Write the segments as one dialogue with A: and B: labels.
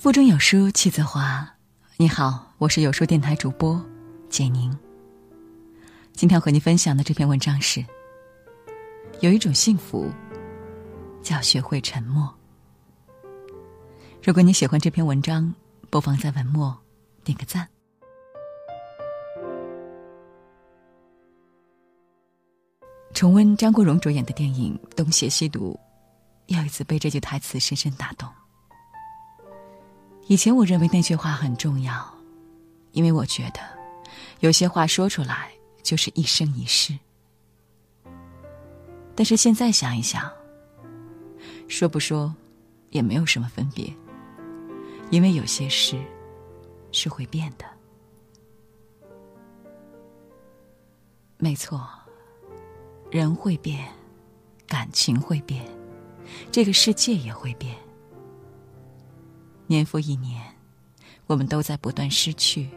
A: 腹中有书气自华。你好，我是有书电台主播简宁。今天和你分享的这篇文章是：有一种幸福，叫学会沉默。如果你喜欢这篇文章，不妨在文末点个赞。重温张国荣主演的电影《东邪西毒》，又一次被这句台词深深打动。以前我认为那句话很重要，因为我觉得有些话说出来就是一生一世。但是现在想一想，说不说也没有什么分别，因为有些事是会变的。没错，人会变，感情会变，这个世界也会变。年复一年，我们都在不断失去，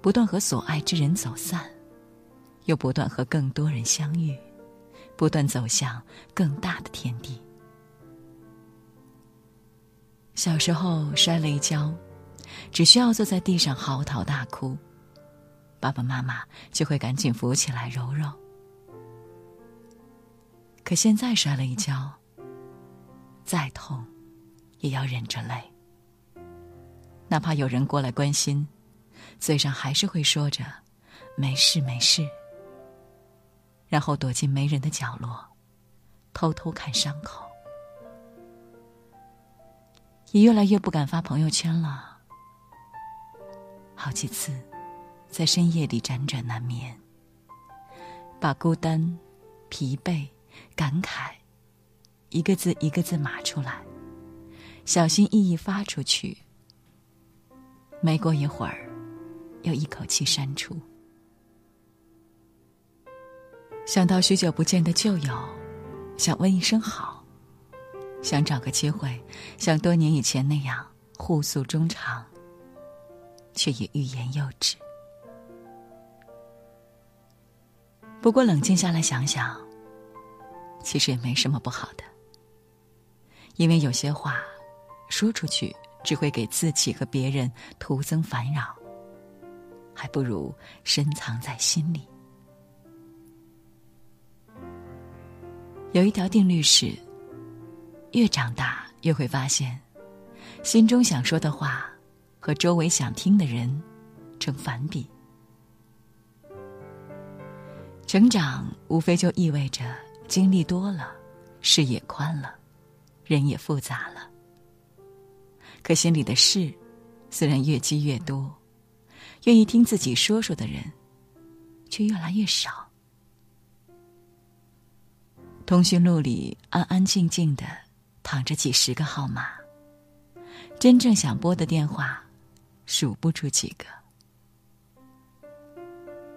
A: 不断和所爱之人走散，又不断和更多人相遇，不断走向更大的天地。小时候摔了一跤，只需要坐在地上嚎啕大哭，爸爸妈妈就会赶紧扶起来揉揉。可现在摔了一跤，再痛，也要忍着泪。哪怕有人过来关心，嘴上还是会说着“没事没事”，然后躲进没人的角落，偷偷看伤口。也越来越不敢发朋友圈了。好几次，在深夜里辗转难眠，把孤单、疲惫、感慨，一个字一个字码出来，小心翼翼发出去。没过一会儿，又一口气删除。想到许久不见的旧友，想问一声好，想找个机会像多年以前那样互诉衷肠，却也欲言又止。不过冷静下来想想，其实也没什么不好的，因为有些话说出去。只会给自己和别人徒增烦扰，还不如深藏在心里。有一条定律是：越长大，越会发现，心中想说的话和周围想听的人成反比。成长无非就意味着经历多了，视野宽了，人也复杂了。可心里的事，虽然越积越多，愿意听自己说说的人，却越来越少。通讯录里安安静静的躺着几十个号码，真正想拨的电话，数不出几个。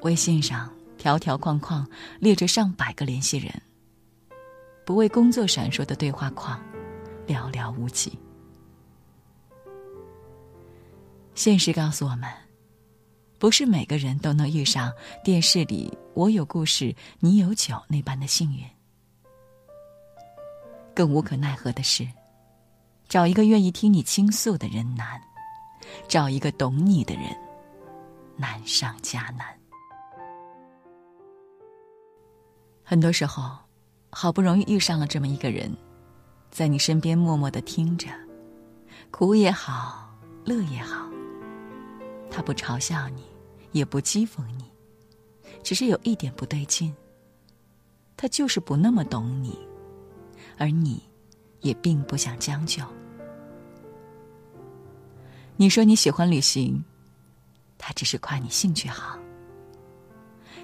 A: 微信上条条框框列着上百个联系人，不为工作闪烁的对话框，寥寥无几。现实告诉我们，不是每个人都能遇上电视里“我有故事，你有酒”那般的幸运。更无可奈何的是，找一个愿意听你倾诉的人难，找一个懂你的人难上加难。很多时候，好不容易遇上了这么一个人，在你身边默默的听着，苦也好，乐也好。他不嘲笑你，也不讥讽你，只是有一点不对劲。他就是不那么懂你，而你，也并不想将就。你说你喜欢旅行，他只是夸你兴趣好。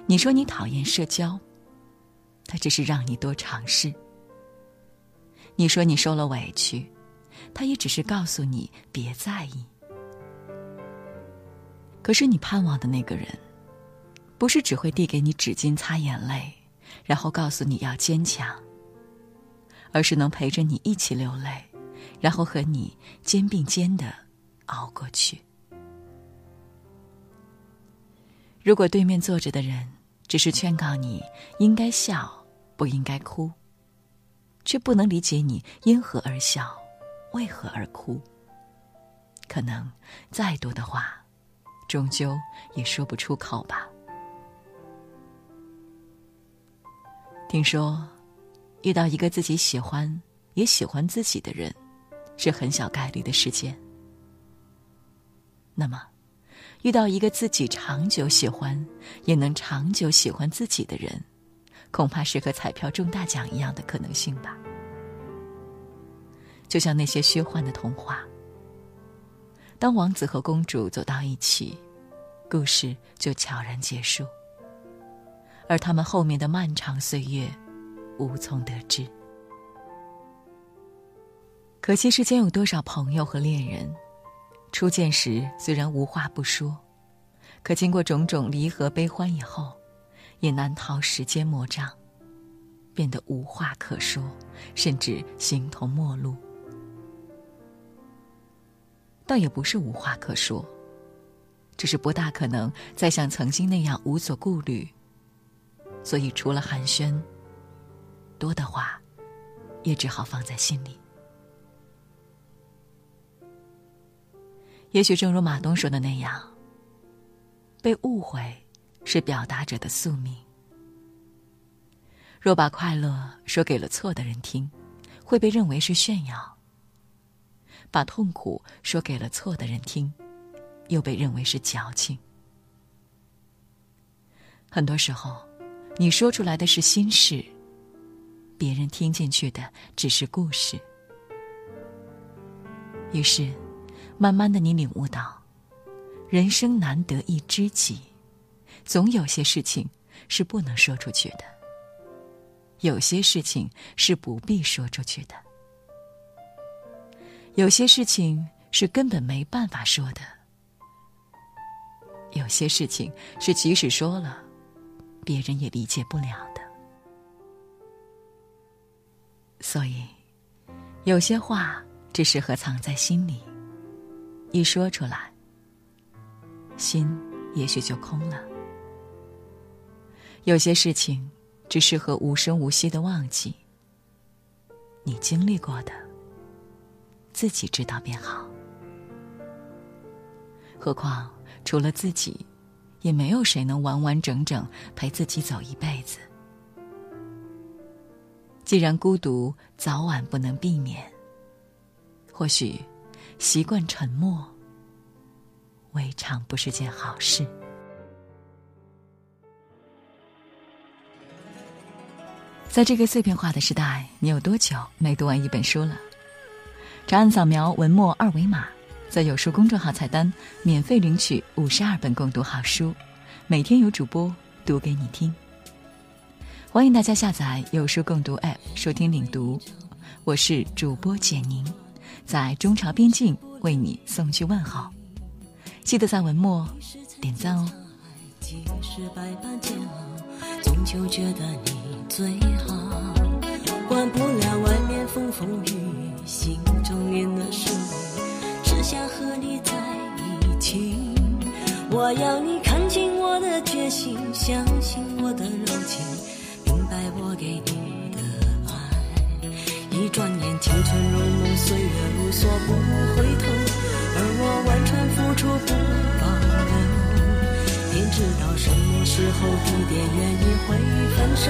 A: 你说你讨厌社交，他只是让你多尝试。你说你受了委屈，他也只是告诉你别在意。可是你盼望的那个人，不是只会递给你纸巾擦眼泪，然后告诉你要坚强，而是能陪着你一起流泪，然后和你肩并肩的熬过去。如果对面坐着的人只是劝告你应该笑，不应该哭，却不能理解你因何而笑，为何而哭，可能再多的话，终究也说不出口吧。听说，遇到一个自己喜欢也喜欢自己的人，是很小概率的事件。那么，遇到一个自己长久喜欢也能长久喜欢自己的人，恐怕是和彩票中大奖一样的可能性吧。就像那些虚幻的童话，当王子和公主走到一起，故事就悄然结束。而他们后面的漫长岁月，无从得知。可惜世间有多少朋友和恋人，初见时虽然无话不说，可经过种种离合悲欢以后，也难逃时间魔障，变得无话可说，甚至形同陌路。倒也不是无话可说，只是不大可能再像曾经那样无所顾虑。所以，除了寒暄，多的话，也只好放在心里。也许正如马东说的那样，被误会是表达者的宿命。若把快乐说给了错的人听，会被认为是炫耀；把痛苦说给了错的人听，又被认为是矫情。很多时候。你说出来的是心事，别人听进去的只是故事。于是，慢慢的你领悟到，人生难得一知己，总有些事情是不能说出去的，有些事情是不必说出去的，有些事情是根本没办法说的，有些事情是即使说了。别人也理解不了的，所以有些话只适合藏在心里，一说出来，心也许就空了；有些事情只适合无声无息的忘记，你经历过的，自己知道便好。何况除了自己。也没有谁能完完整整陪自己走一辈子。既然孤独早晚不能避免，或许习惯沉默，未尝不是件好事。在这个碎片化的时代，你有多久没读完一本书了？长按扫描文末二维码。在有书公众号菜单免费领取五十二本共读好书，每天有主播读给你听。欢迎大家下载有书共读 App 收听领读，我是主播简宁，在中朝边境为你送去问候。记得在文末点赞哦。终究觉得你最好管不了外面风风雨雨，心中念的是想和你在一起，我要你看清我的决心，相信我的柔情，明白我给你的爱。一转眼，青春如梦，岁月如梭，不回头。而我完全付出不保留。天知道什么时候、地点、原因会分手，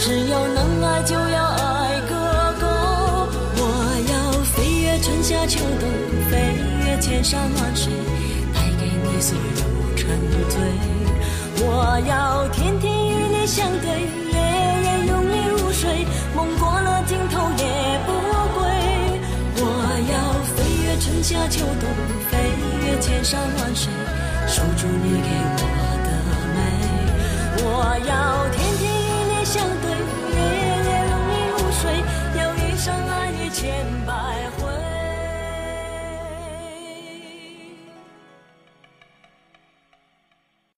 A: 只要能爱，就要爱个够。我要飞越春夏秋冬。千山万水，带给你所有沉醉。我要天天与你相对，夜夜拥你入睡。梦过了尽头也不归。我要飞越春夏秋冬，飞越千山万水，守住你给我的美。我要天。